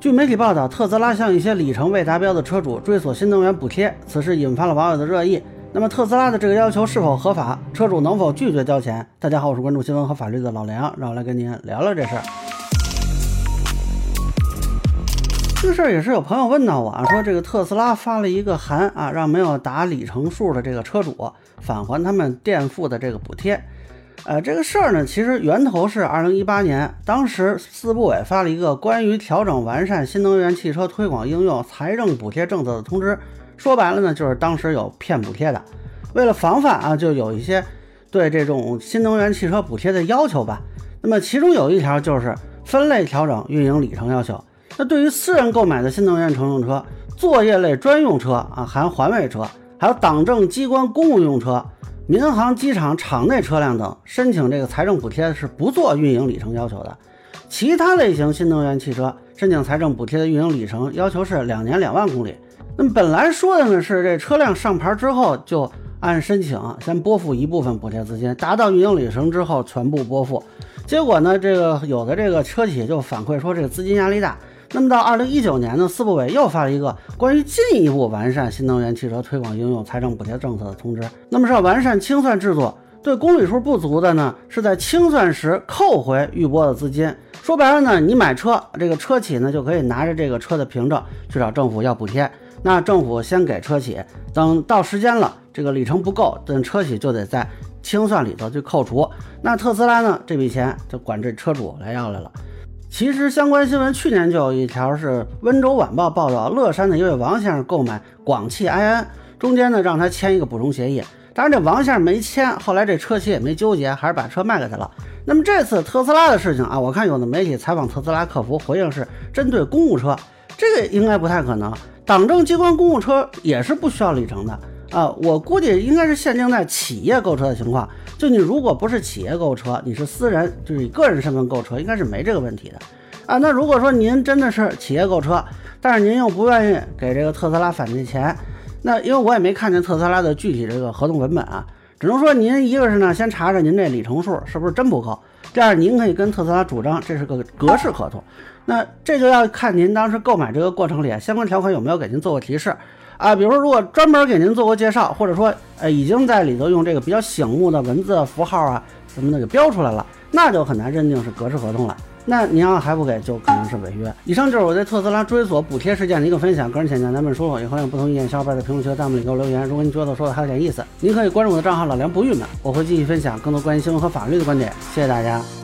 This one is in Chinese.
据媒体报道，特斯拉向一些里程未达标的车主追索新能源补贴，此事引发了网友的热议。那么，特斯拉的这个要求是否合法？车主能否拒绝交钱？大家好，我是关注新闻和法律的老梁，让我来跟您聊聊这事儿。这个事儿也是有朋友问到我啊，说这个特斯拉发了一个函啊，让没有达里程数的这个车主返还他们垫付的这个补贴。呃，这个事儿呢，其实源头是二零一八年，当时四部委发了一个关于调整完善新能源汽车推广应用财政补贴政策的通知。说白了呢，就是当时有骗补贴的。为了防范啊，就有一些对这种新能源汽车补贴的要求吧。那么其中有一条就是分类调整运营里程要求。那对于私人购买的新能源乘用车、作业类专用车啊，含环卫车，还有党政机关公务用车。民航机场场内车辆等申请这个财政补贴是不做运营里程要求的，其他类型新能源汽车申请财政补贴的运营里程要求是两年两万公里。那么本来说的呢是这车辆上牌之后就按申请先拨付一部分补贴资金，达到运营里程之后全部拨付。结果呢，这个有的这个车企就反馈说这个资金压力大。那么到二零一九年呢，四部委又发了一个关于进一步完善新能源汽车推广应用财政补贴政策的通知。那么是要完善清算制度，对公里数不足的呢，是在清算时扣回预拨的资金。说白了呢，你买车，这个车企呢就可以拿着这个车的凭证去找政府要补贴。那政府先给车企，等到时间了，这个里程不够，等车企就得在清算里头去扣除。那特斯拉呢，这笔钱就管这车主来要来了。其实相关新闻去年就有一条是温州晚报报道，乐山的一位王先生购买广汽埃安，中间呢让他签一个补充协议，当然这王先生没签，后来这车企也没纠结，还是把车卖给他了。那么这次特斯拉的事情啊，我看有的媒体采访特斯拉客服回应是针对公务车，这个应该不太可能，党政机关公务车也是不需要里程的。啊，我估计应该是限定在企业购车的情况。就你如果不是企业购车，你是私人，就是以个人身份购车，应该是没这个问题的。啊，那如果说您真的是企业购车，但是您又不愿意给这个特斯拉返这钱，那因为我也没看见特斯拉的具体这个合同文本啊，只能说您一个是呢，先查查您这里程数是不是真不够；第二，您可以跟特斯拉主张这是个格式合同。那这就要看您当时购买这个过程里相关条款有没有给您做过提示。啊，比如说，如果专门给您做过介绍，或者说，呃，已经在里头用这个比较醒目的文字符号啊什么的给标出来了，那就很难认定是格式合同了。那您要还不给，就可能是违约。以上就是我对特斯拉追索补贴事件的一个分享，个人浅见咱们说说，也欢迎有不同意见小伙伴在评论区和弹幕里给我留言。如果您觉得说的还有点意思，您可以关注我的账号老梁不郁闷，我会继续分享更多关于新闻和法律的观点。谢谢大家。